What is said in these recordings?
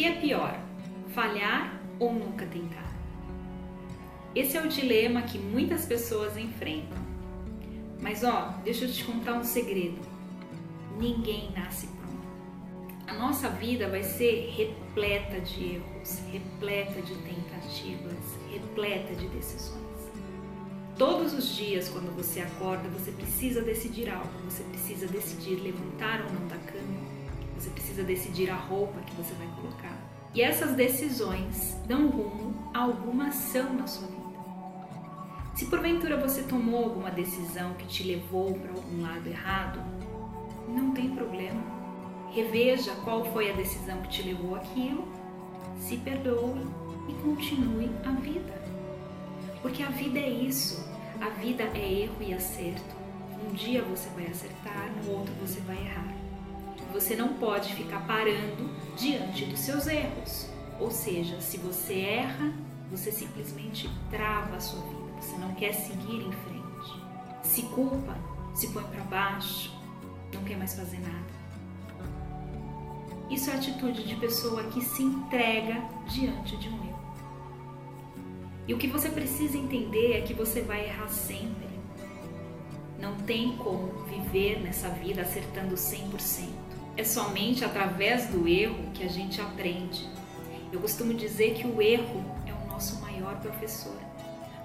que é pior, falhar ou nunca tentar? Esse é o dilema que muitas pessoas enfrentam. Mas ó, deixa eu te contar um segredo. Ninguém nasce pronto. A nossa vida vai ser repleta de erros, repleta de tentativas, repleta de decisões. Todos os dias, quando você acorda, você precisa decidir algo. Você precisa decidir levantar ou não da cama. Você precisa decidir a roupa que você vai colocar. E essas decisões dão rumo a alguma ação na sua vida. Se porventura você tomou alguma decisão que te levou para algum lado errado, não tem problema. Reveja qual foi a decisão que te levou aquilo, se perdoe e continue a vida. Porque a vida é isso. A vida é erro e acerto. Um dia você vai acertar, no outro você vai errar. Você não pode ficar parando diante dos seus erros. Ou seja, se você erra, você simplesmente trava a sua vida. Você não quer seguir em frente. Se culpa, se põe para baixo, não quer mais fazer nada. Isso é atitude de pessoa que se entrega diante de um erro. E o que você precisa entender é que você vai errar sempre. Não tem como viver nessa vida acertando 100%. É somente através do erro que a gente aprende. Eu costumo dizer que o erro é o nosso maior professor,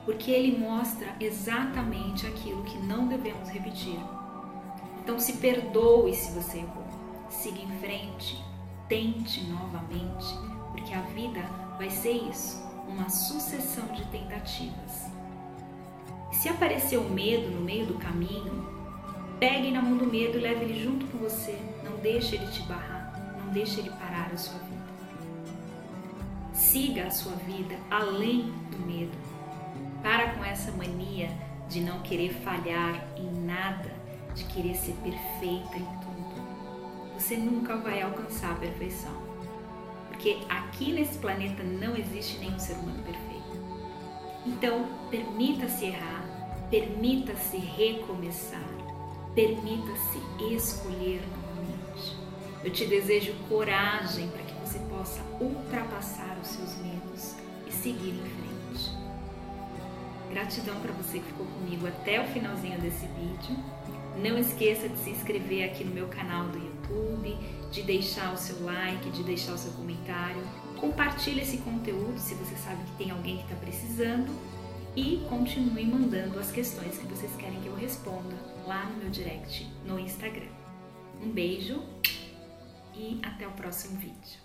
porque ele mostra exatamente aquilo que não devemos repetir. Então se perdoe se você errou. Siga em frente, tente novamente, porque a vida vai ser isso uma sucessão de tentativas. Se aparecer o medo no meio do caminho, pegue na mão do medo e leve ele junto com você. Não deixe ele te barrar, não deixe ele parar a sua vida. Siga a sua vida além do medo. Para com essa mania de não querer falhar em nada, de querer ser perfeita em tudo. Você nunca vai alcançar a perfeição porque aqui nesse planeta não existe nenhum ser humano perfeito. Então, permita-se errar, permita-se recomeçar, permita-se escolher novamente. Eu te desejo coragem para que você possa ultrapassar os seus medos e seguir em frente. Gratidão para você que ficou comigo até o finalzinho desse vídeo. Não esqueça de se inscrever aqui no meu canal do YouTube, de deixar o seu like, de deixar o seu comentário. Compartilhe esse conteúdo se você sabe que tem alguém que está precisando e continue mandando as questões que vocês querem que eu responda lá no meu direct no Instagram. Um beijo e até o próximo vídeo.